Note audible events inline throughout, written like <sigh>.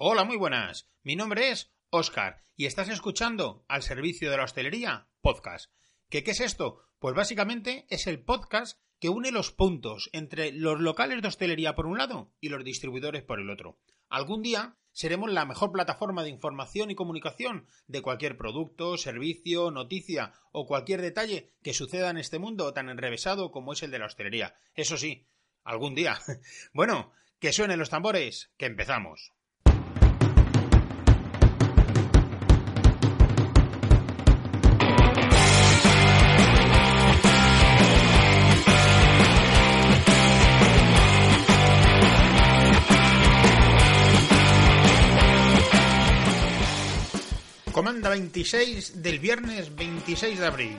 Hola, muy buenas. Mi nombre es Oscar y estás escuchando al servicio de la hostelería podcast. ¿Qué, ¿Qué es esto? Pues básicamente es el podcast que une los puntos entre los locales de hostelería por un lado y los distribuidores por el otro. Algún día seremos la mejor plataforma de información y comunicación de cualquier producto, servicio, noticia o cualquier detalle que suceda en este mundo tan enrevesado como es el de la hostelería. Eso sí, algún día. <laughs> Bueno, que suenen los tambores, que empezamos. Comanda 26 del viernes 26 de abril.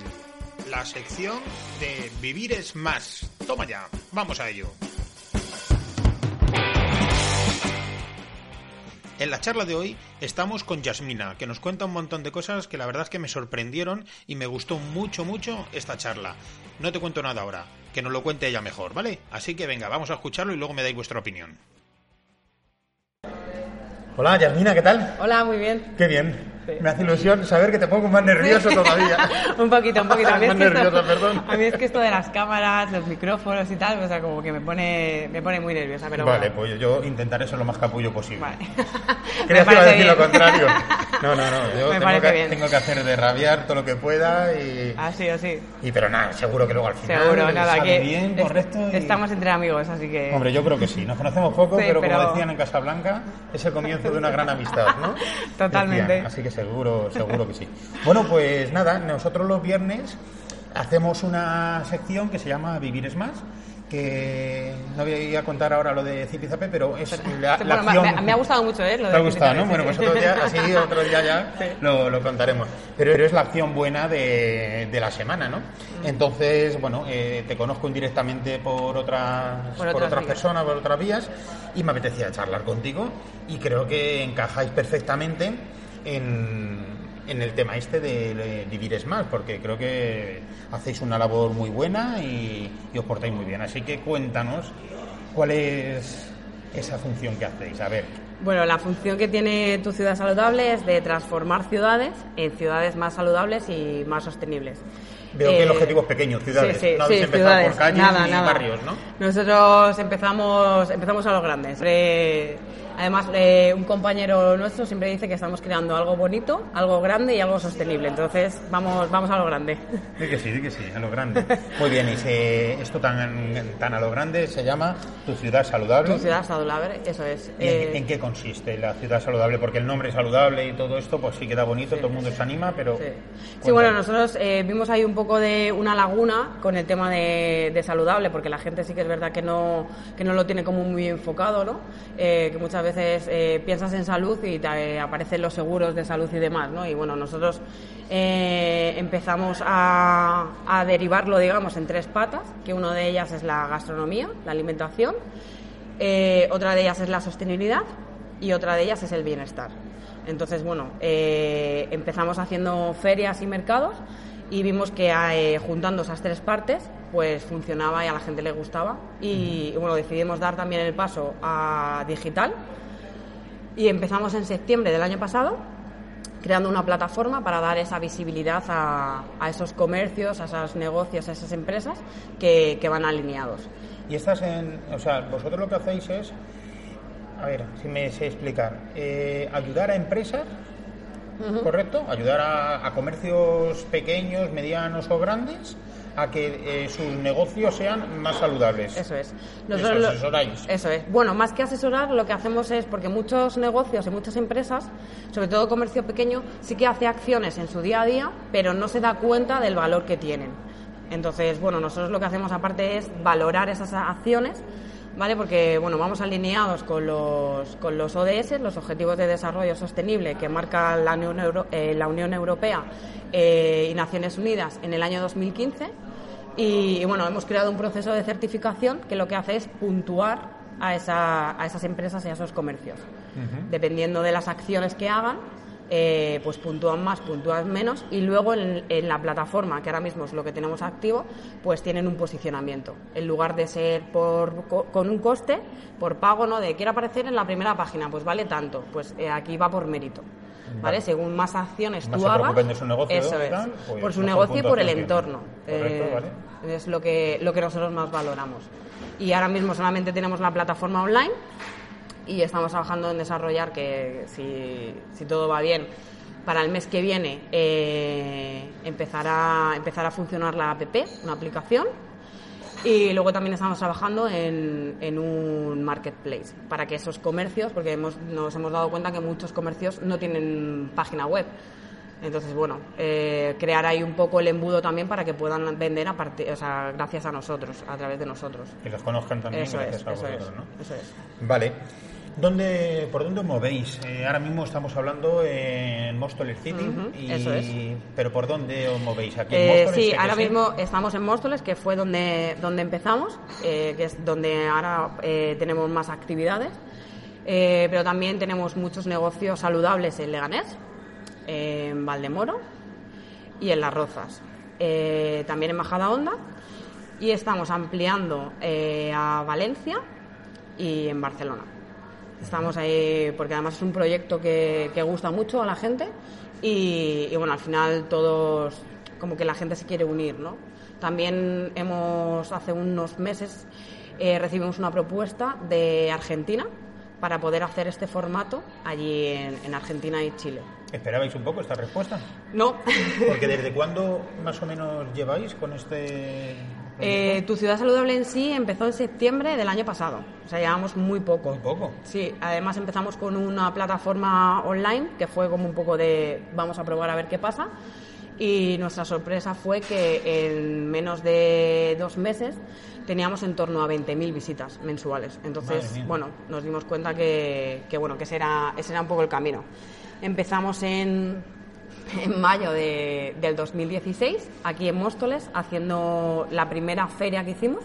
La sección de Vivir es más. Toma ya, vamos a ello. En la charla de hoy estamos con Yasmina, que nos cuenta un montón de cosas que la verdad es que me sorprendieron y me gustó mucho, mucho esta charla. No te cuento nada ahora, que nos lo cuente ella mejor, ¿vale? Así que venga, vamos a escucharlo y luego me dais vuestra opinión. Hola, Yasmina, ¿qué tal? Hola, muy bien. Qué bien. Me hace ilusión saber que te pongo más nervioso todavía. <laughs> un poquito, un poquito. A mí, Más es que nerviosa, esto, perdón. a mí es que esto de las cámaras, los micrófonos y tal, o sea, como que me pone, me pone muy nerviosa. Pero vale, bueno. pues yo intentaré ser lo más capullo posible. Vale. <laughs> Me que iba a decir lo bien. contrario. <laughs> No, no, no. Yo Me tengo que, bien. tengo que hacer de rabiar todo lo que pueda y, Así, así. y pero nada, seguro que luego al final Seguro, nada, sale que bien, es- correcto. y- estamos entre amigos, así que... Hombre, yo creo que sí. Nos conocemos poco, Sí, pero, como pero- decían en Casablanca, es el comienzo de una gran amistad, ¿no? Totalmente. Decían, así que seguro, seguro que sí. Bueno, pues nada, nosotros los viernes hacemos una sección que se llama Vivir es más, que no voy a contar ahora lo de Zipizape, pero es la, la bueno, me- acción... me, me ha gustado mucho, ¿eh? Lo Te ha gustado, ¿no? Bueno, pues otro día, así otro día ya Sí. lo, lo contaremos. Pero, pero es la acción buena de, de la semana, ¿no? Mm. Entonces, bueno, eh, te conozco indirectamente por otras, Por por otras personas, por otras vías, y me apetecía charlar contigo y creo que encajáis perfectamente en, en el tema este de, de vivir es más, porque creo que hacéis una labor muy buena y, y os portáis muy bien. Así que cuéntanos cuál es esa función que hacéis. A ver, Bueno, la función que tiene tu ciudad saludable es de transformar ciudades en ciudades más saludables y más sostenibles. Veo que el Eh, objetivo es pequeño, ciudades. Sí, sí, no habéis sí, empezado ciudades. por calles nada, ni nada. barrios, ¿no? Nosotros empezamos, empezamos a lo grande. Siempre- además, eh, un compañero nuestro siempre dice que estamos creando algo bonito, algo grande y algo sostenible. Entonces, vamos, vamos a lo grande. Di que sí, di que sí, a lo grande. Muy bien, y se- esto tan, tan a lo grande se llama Tu Ciudad Saludable. Tu ciudad saludable, eso es. ¿Y en, Eh, en qué consiste la ciudad saludable? Porque el nombre saludable y todo esto, pues sí queda bonito, todo el mundo se anima, pero... Sí, Sí, bueno, nosotros eh, vimos ahí un poco de una laguna con el tema de, de saludable, porque la gente sí que es verdad que no, que no lo tiene como muy enfocado, ¿no? Eh, que muchas veces eh, piensas en salud y te eh, aparecen los seguros de salud y demás, ¿no? Y bueno, nosotros eh, empezamos a, a derivarlo, digamos, en tres patas, que una de ellas es la gastronomía, la alimentación, eh, otra de ellas es la sostenibilidad y otra de ellas es el bienestar. Entonces, bueno, eh, empezamos haciendo ferias y mercados y vimos que eh, juntando esas tres partes, pues funcionaba y a la gente le gustaba. Y, y, bueno, decidimos dar también el paso a digital y empezamos en septiembre del año pasado creando una plataforma para dar esa visibilidad a, a esos comercios, a esos negocios, a esas empresas que, que van alineados. Y estás en... O sea, vosotros lo que hacéis es... A ver, si me sé explicar. eh, ayudar a empresas, ¿correcto? Ayudar a, a comercios pequeños, medianos o grandes a que eh, sus negocios sean más saludables. Eso es. Eso, lo- asesoráis. Eso es. Bueno, más que asesorar, lo que hacemos es, porque muchos negocios y muchas empresas, sobre todo comercio pequeño, sí que hace acciones en su día a día, pero no se da cuenta del valor que tienen. Entonces, bueno, nosotros lo que hacemos aparte es valorar esas acciones, ¿vale? Porque, bueno, vamos alineados con los, con los ODS, los Objetivos de Desarrollo Sostenible, que marca la Unión, Euro- eh, la Unión Europea eh, y Naciones Unidas en el año 2015. Y, y, bueno, hemos creado un proceso de certificación que lo que hace es puntuar a, esa- a esas empresas y a esos comercios. Dependiendo de las acciones que hagan, eh, pues puntúan más, puntúan menos y luego en, la plataforma, que ahora mismo es lo que tenemos activo, pues tienen un posicionamiento. En lugar de ser por, con un coste, por pago, ¿no? De quiero aparecer en la primera página, pues vale tanto, pues eh, aquí va por mérito. ¿Vale? Según más acciones tú hagas, eso es, pues por su negocio y por el entorno. Eh, es lo que, lo que nosotros más valoramos. Y ahora mismo solamente tenemos la plataforma online y estamos trabajando en desarrollar que si, si todo va bien para el mes que viene eh, empezará, empezar a funcionar la app, una aplicación. Y luego también estamos trabajando en, en, un marketplace para que esos comercios, porque hemos, nos hemos dado cuenta que muchos comercios no tienen página web. Entonces, bueno, eh, crear ahí un poco el embudo también para que puedan vender a o sea, gracias a nosotros, a través de nosotros. Que los conozcan también eso gracias es, a eso vosotros, ¿no? Eso es. Vale. ¿Dónde, ¿Por dónde os movéis? Eh, ahora mismo estamos hablando en Móstoles City, eso es. pero ¿por dónde os movéis? ¿Aquí en eh, Móstoles? sí, ahora mismo estamos en Móstoles, que fue donde, donde empezamos, eh, que es donde ahora tenemos más actividades, pero también tenemos muchos negocios saludables en Leganés, en Valdemoro y en Las Rozas, también en Majada Honda, y estamos ampliando a Valencia y en Barcelona. Estamos ahí porque además es un proyecto que, que gusta mucho a la gente y, bueno, al final todos, como que la gente se quiere unir, ¿no? También hemos, hace unos meses, eh, recibimos una propuesta de Argentina para poder hacer este formato allí en, en, Argentina y Chile. ¿Esperabais un poco esta respuesta? No. Porque ¿desde <laughs> cuándo más o menos lleváis con este eh, tu ciudad saludable en sí empezó en septiembre del año pasado, o sea, llevamos muy poco. Muy poco. Sí, además empezamos con una plataforma online que fue como un poco de vamos a probar a ver qué pasa. Y nuestra sorpresa fue que en menos de dos meses teníamos en torno a 20.000 visitas mensuales. Entonces, bueno, nos dimos cuenta que, que bueno, que ese era, ese era un poco el camino. Empezamos en <laughs> en mayo de, del 2016, aquí en Móstoles, haciendo la primera feria que hicimos.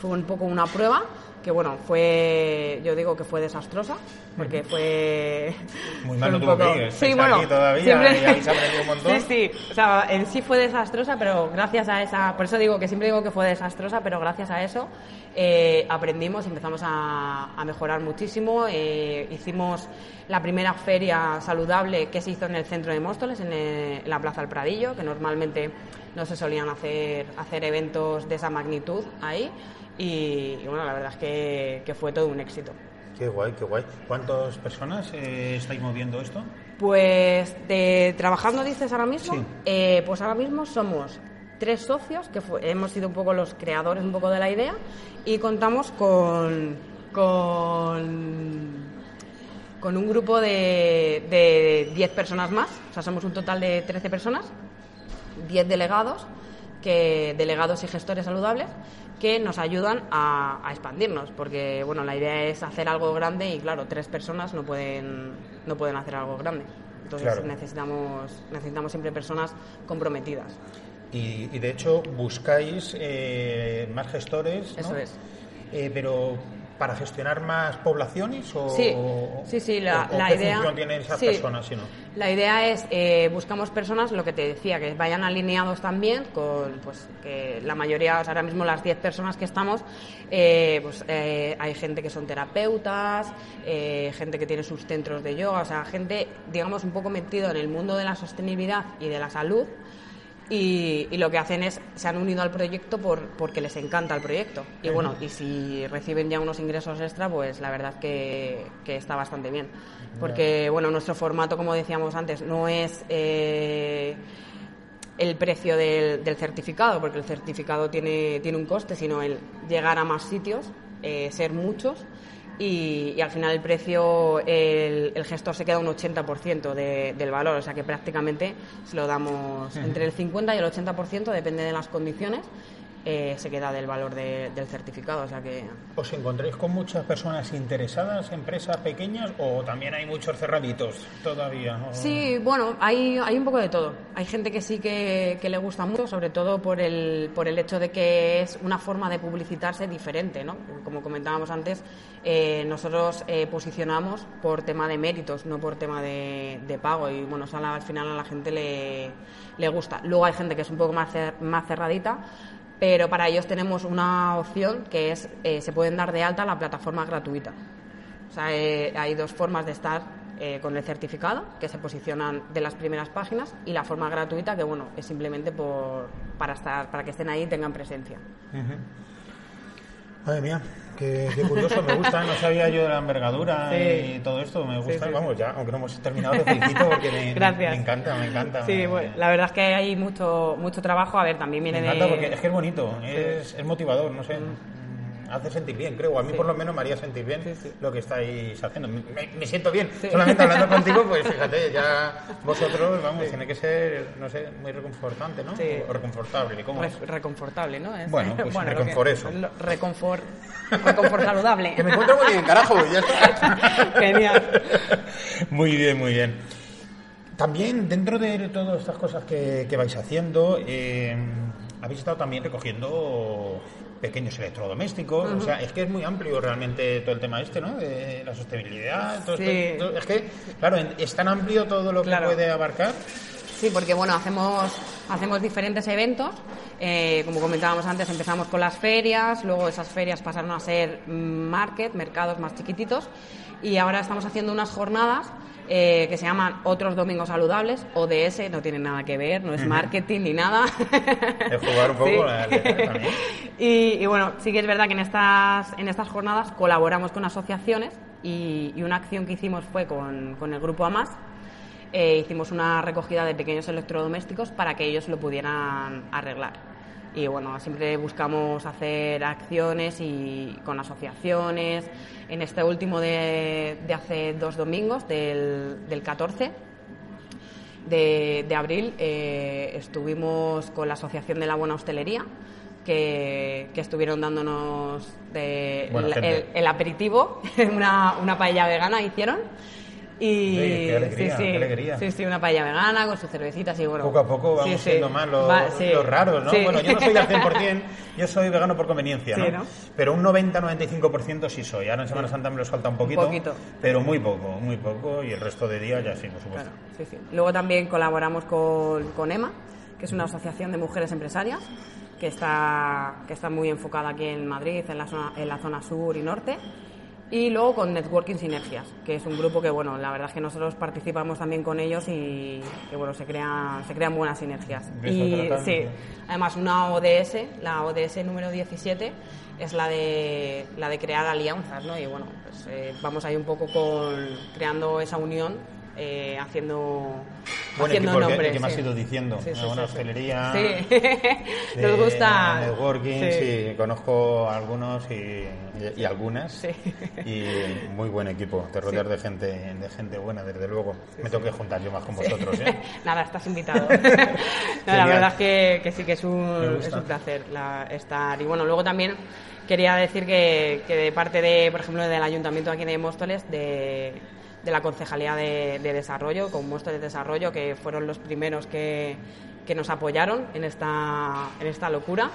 Fue un poco una prueba que bueno, fue, yo digo que fue desastrosa, porque fue... Muy mal que sí, bueno, aquí todavía siempre... y habéis aprendido un montón. <laughs> Sí, sí, o sea, en sí fue desastrosa, pero gracias a esa, por eso digo que siempre digo que fue desastrosa, pero gracias a eso eh, aprendimos, empezamos a, a mejorar muchísimo, eh, hicimos la primera feria saludable que se hizo en el centro de Móstoles, en, en la Plaza del Pradillo, que normalmente no se solían hacer, hacer eventos de esa magnitud ahí y, bueno, la verdad es que, fue todo un éxito. Qué guay, qué guay. ¿Cuántas personas eh, estáis moviendo esto? Pues de, trabajando, dices ahora mismo, eh, pues ahora mismo somos tres socios que hemos sido un poco los creadores un poco de la idea y contamos con con, con un grupo de, de 10 personas más, o sea, somos un total de 13 personas, 10 delegados, que delegados y gestores saludables que nos ayudan a, expandirnos, porque bueno, la idea es hacer algo grande y claro, tres personas no pueden, no pueden hacer algo grande. Entonces necesitamos, necesitamos siempre personas comprometidas. Y, de hecho buscáis eh, más gestores, Eso es. Eh, pero para gestionar más poblaciones o sí sí sí la, qué idea función tienen esas personas si no? la idea es eh, buscamos personas lo que te decía que vayan alineados también con pues que la mayoría ahora mismo las 10 personas que estamos eh, pues eh, hay gente que son terapeutas gente que tiene sus centros de yoga o sea gente digamos un poco metido en el mundo de la sostenibilidad y de la salud y, lo que hacen es, se han unido al proyecto por, porque les encanta el proyecto. Y bueno, y si reciben ya unos ingresos extra, pues la verdad que, que está bastante bien. Porque bueno, nuestro formato, como decíamos antes, no es eh, el precio del, del, certificado, porque el certificado tiene, tiene un coste, sino el llegar a más sitios, eh, ser muchos y, al final el precio, el, gestor se queda un 80% del valor, o sea que prácticamente se lo damos entre el 50 y el 80%, depende de las condiciones. Eh, se queda del valor de- del certificado. O sea que ¿Os encontréis con muchas personas interesadas, empresas pequeñas, o también hay muchos cerraditos todavía? ¿O- Sí, bueno, hay, hay un poco de todo. Hay gente que sí que, que le gusta mucho, sobre todo por el, por el hecho de que es una forma de publicitarse diferente, ¿no? Como comentábamos antes, eh, nosotros eh, posicionamos por tema de méritos, no por tema de, de pago. Y bueno, eso a la- al final a la gente le, le gusta. Luego hay gente que es un poco más, cer- más cerradita, pero para ellos tenemos una opción que es, eh, se pueden dar de alta la plataforma gratuita. O sea, eh, hay dos formas de estar eh, con el certificado, que se posicionan de las primeras páginas, y la forma gratuita, que bueno, es simplemente por, para, estar, para que estén ahí y tengan presencia. Madre mía, qué, qué curioso, me gusta, no sabía yo de la envergadura Sí. y todo esto, me gusta, sí, sí. vamos, ya, aunque no hemos terminado, te felicito porque me, me encanta, me encanta. Sí, me, bueno, la verdad es que hay mucho, mucho trabajo. A ver, también me viene encanta de... porque es que es bonito, es, es motivador, no sé. mm, Hace sentir bien, creo. A mí, Sí. por lo menos, me haría sentir bien Sí, sí. lo que estáis haciendo. Me, me siento bien. Solamente hablando <laughs> contigo, pues fíjate, ya vosotros, vamos, tiene que ser, no sé, muy reconfortante, ¿no? Sí. O reconfortable. ¿Cómo es? Re- reconfortable, ¿no? Es- Bueno, pues lo reconfor eso. lo- Reconfort, reconfort saludable. <laughs> Que me encuentro muy bien, carajo, ya está. <laughs> Genial. Muy bien, muy bien. También, dentro de todas estas cosas que, que vais haciendo, eh, habéis estado también recogiendo pequeños electrodomésticos. O sea, es que es muy amplio realmente todo el tema este, ¿no? De la sostenibilidad. todo Sí. esto- todo- es que, claro, es tan amplio todo lo que puede abarcar. Sí, porque bueno, hacemos, hacemos diferentes eventos. Eh, como comentábamos antes, empezamos con las ferias, luego esas ferias pasaron a ser market, mercados más chiquititos, y ahora estamos haciendo unas jornadas eh, que se llaman Otros Domingos Saludables, ODS, no tiene nada que ver, no es marketing ni nada. Es jugar un poco Sí. la <laughs> y, y bueno, sí que es verdad que en estas, en estas jornadas colaboramos con asociaciones y, y una acción que hicimos fue con, con el grupo AMAS. Eh, hicimos una recogida de pequeños electrodomésticos para que ellos lo pudieran arreglar. Y bueno, siempre buscamos hacer acciones y con asociaciones. En este último de, de hace dos domingos, del, del 14, de, de abril eh, estuvimos con la Asociación de la Buena Hostelería, que, que estuvieron dándonos de- el, el- el aperitivo, <laughs> una, una paella vegana hicieron. Y Sí, qué alegría, sí, sí, qué alegría. sí, sí, una paella vegana con sus cervecitas y bueno. Poco a poco vamos siendo más los, Va- sí, los raros, ¿no? Bueno, yo no soy al <laughs> 100%, yo soy vegano por conveniencia, ¿no? ¿no? Pero un 90-95% sí soy. Ahora en Semana Santa me lo salta un poquito, poquito. pero muy poco, muy poco, y el resto de días ya sí, por supuesto. Claro. Luego también colaboramos con, con EMA, que es una asociación de mujeres empresarias que está, que está muy enfocada aquí en Madrid, en la, zona, en la zona sur y norte. Y luego con Networking Sinergias, que es un grupo que, bueno, la verdad es que nosotros participamos también con ellos y que, bueno, se crean, se crean buenas sinergias. Y sí. además una ODS, la ODS número 17, es la de, la de crear alianzas, ¿no? Y bueno, pues eh, vamos ahí un poco con creando esa unión, eh, haciendo, haciendo equipo el que, nombres. que me has ido diciendo, Sí, una sí, buena sí, hostelería. Sí, <laughs> de nos gusta. Networking, sí. conozco a algunos y, y- y algunas. Sí. Y muy buen equipo, te rodeas de gente de gente buena, desde luego. Me tengo que juntar yo más con vosotros, ¿eh? <laughs> Nada, estás invitado. <laughs> No, la verdad es que, que sí que es un, es un placer la- estar. Y bueno, luego también quería decir que, que de parte de, por ejemplo, del Ayuntamiento aquí de Móstoles, de, de la Concejalía de, de Desarrollo, con Móstoles Desarrollo, que fueron los primeros que, que nos apoyaron en esta, en esta locura.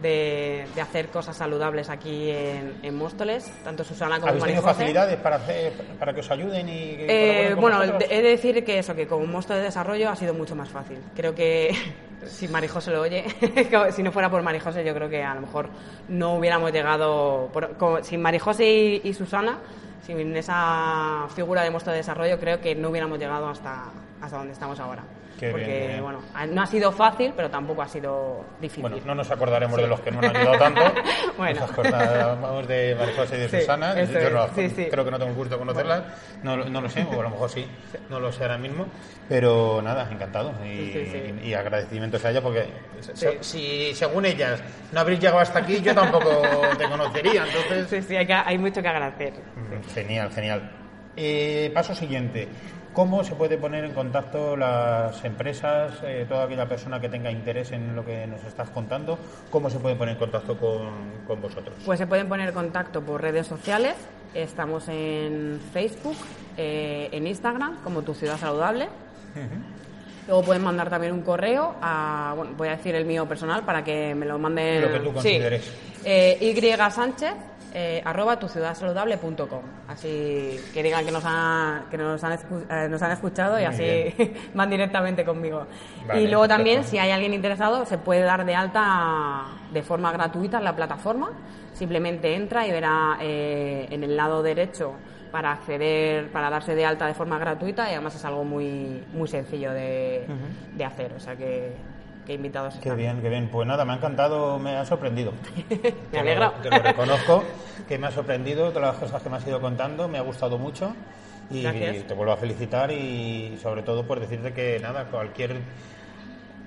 De, de hacer cosas saludables aquí en, en Móstoles, tanto Susana como ¿Habéis tenido José. facilidades para, hacer, para que os ayuden y Eh, con bueno, vosotros? de- he de decir que eso, que como monstruo de desarrollo ha sido mucho más fácil. Creo que <laughs> si Marijose lo oye, <laughs> si no fuera por Marijose, yo creo que a lo mejor no hubiéramos llegado. por- como- sin Marijose y, y Susana, sin esa figura de monstruo de desarrollo, creo que no hubiéramos llegado hasta, hasta donde estamos ahora. Qué Porque, bien, bueno, no ha sido fácil, pero tampoco ha sido difícil. Bueno, no nos acordaremos de los que no nos han ayudado tanto. <laughs> Bueno. Nos acordaremos de María José y de Sí, Susana. Yo es. no- Sí, sí. creo que no tengo el gusto de conocerlas. No, lo- no lo sé, o a lo mejor <laughs> sí. No lo sé ahora mismo. Pero nada, encantado. Y, Sí, sí, sí. y agradecimientos a ellas porque se- si según ellas no habréis llegado hasta aquí, yo tampoco te conocería. Entonces, Sí, sí, hay, que- hay mucho que agradecer. Mm, Genial, genial. Eh, paso siguiente. ¿Cómo se puede poner en contacto las empresas, eh, toda aquella persona que tenga interés en lo que nos estás contando? ¿Cómo se puede poner en contacto con, con vosotros? Pues se pueden poner en contacto por redes sociales. Estamos en Facebook, eh, en Instagram, como Tu Ciudad Saludable. Luego pueden mandar también un correo a, bueno, voy a decir el mío personal para que me lo manden. Lo que tú consideres. Sí. Eh, y Sánchez eh, arroba tuciudadsaludable.com. Así que digan que nos, ha, que nos, han, eh, nos han escuchado y así <laughs> van directamente conmigo. y luego también, si hay alguien interesado, se puede dar de alta de forma gratuita en la plataforma. Simplemente entra y verá eh, en el lado derecho para acceder, para darse de alta de forma gratuita y además es algo muy, muy sencillo de, de hacer. O sea que, que invitados Qué bien, qué bien. Pues nada, me ha encantado, me ha sorprendido. <laughs> me alegro. Que lo, reconozco, que me ha sorprendido todas las cosas que me has ido contando, me ha gustado mucho y te vuelvo a felicitar y sobre todo por decirte que nada, cualquier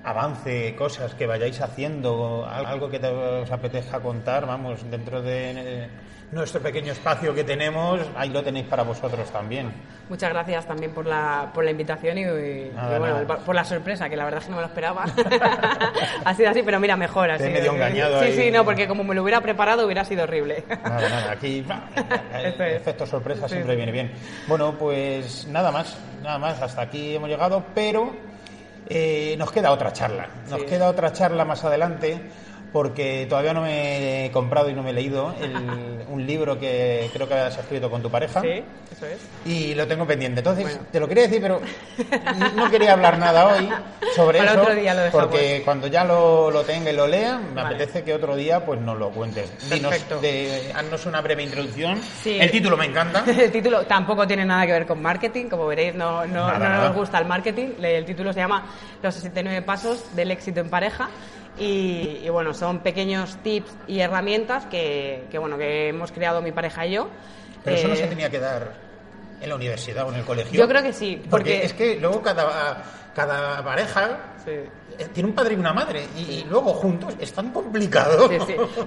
avance, cosas que vayáis haciendo, algo que te os apetezca contar, vamos, dentro de nuestro pequeño espacio que tenemos, ahí lo tenéis para vosotros también. Muchas gracias también por la, por la invitación y, bueno, por la sorpresa, que la verdad es que no me lo esperaba. <laughs> ha sido así, pero mira, mejor así. medio engañado. Sí, sí, no, porque como me lo hubiera preparado hubiera sido horrible. nada, nada, aquí <laughs> el efecto sorpresa siempre viene bien. Bueno, pues nada más, nada más, hasta aquí hemos llegado, pero eh, nos queda otra charla. Nos queda otra charla más adelante porque todavía no me he comprado y no me he leído <laughs> un libro que creo que has escrito con tu pareja. Sí, eso es. Y lo tengo pendiente. Entonces, te lo quería decir, pero <laughs> no quería hablar nada hoy sobre eso. Otro día lo porque cuando ya lo, lo, tenga y lo lea, me apetece que otro día pues nos lo cuentes. Dinos, de, haznos una breve introducción. El título me encanta. <laughs> el título tampoco tiene nada que ver con marketing, como veréis, no, no, no nos gusta el marketing. El título se llama Los 69 pasos del éxito en pareja. Y, bueno, son pequeños tips y herramientas que, bueno, que hemos creado mi pareja y yo. Pero eso no se eh, tenía que dar en la universidad o en el colegio. Yo creo que sí. Porque, es que luego cada, cada pareja eh, tiene un padre y una madre y, luego juntos es tan complicado.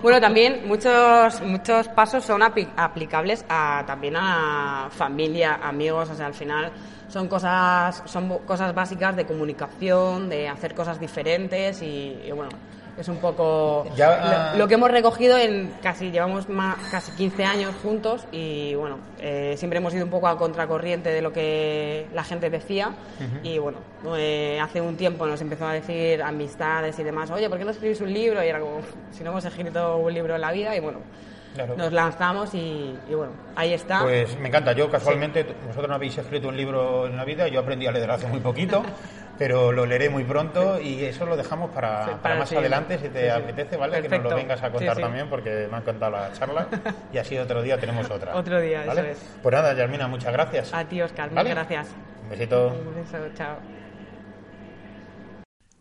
Bueno, también muchos muchos pasos son aplicables a, también a familia, amigos, o sea, al final son cosas, son cosas básicas de comunicación, de hacer cosas diferentes y, bueno, es un poco ah, lo, que hemos recogido en casi llevamos más, casi 15 años juntos y bueno eh, siempre hemos ido un poco a contracorriente de lo que la gente decía. Y bueno eh, hace un tiempo nos empezó a decir amistades y demás oye ¿por qué no escribís un libro? y era como si no hemos escrito un libro en la vida y bueno nos lanzamos y, bueno, ahí está. Pues me encanta. Yo casualmente, vosotros no habéis escrito un libro en la vida, yo aprendí a leer hace muy poquito, <laughs> pero lo leeré muy pronto y eso lo dejamos para, más adelante, si te apetece, ¿vale? Que nos lo vengas a contar también porque me ha encantado la charla <laughs> y así otro día tenemos otra. otro día, ¿vale? eso es. Pues nada, Yarmina, muchas gracias. A ti, Oscar, muchas gracias. Un besito. Un beso, chao.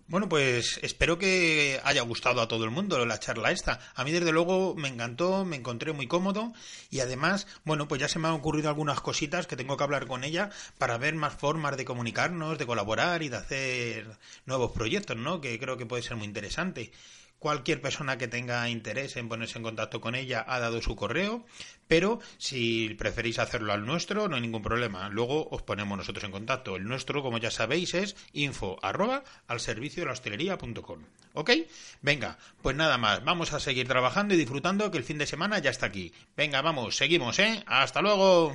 Bueno, pues espero que haya gustado a todo el mundo la charla esta. A mí desde luego me encantó, me encontré muy cómodo y además, bueno, pues ya se me han ocurrido algunas cositas que tengo que hablar con ella para ver más formas de comunicarnos, de colaborar y de hacer nuevos proyectos, ¿no? Que creo que puede ser muy interesante. Cualquier persona que tenga interés en ponerse en contacto con ella ha dado su correo, pero si preferís hacerlo al nuestro, no hay ningún problema. Luego os ponemos nosotros en contacto. El nuestro, como ya sabéis, es info arroba al servicio de la hostelería.com. ¿Ok? Venga, pues nada más. Vamos a seguir trabajando y disfrutando que el fin de semana ya está aquí. Venga, vamos, seguimos, ¿eh? Hasta luego.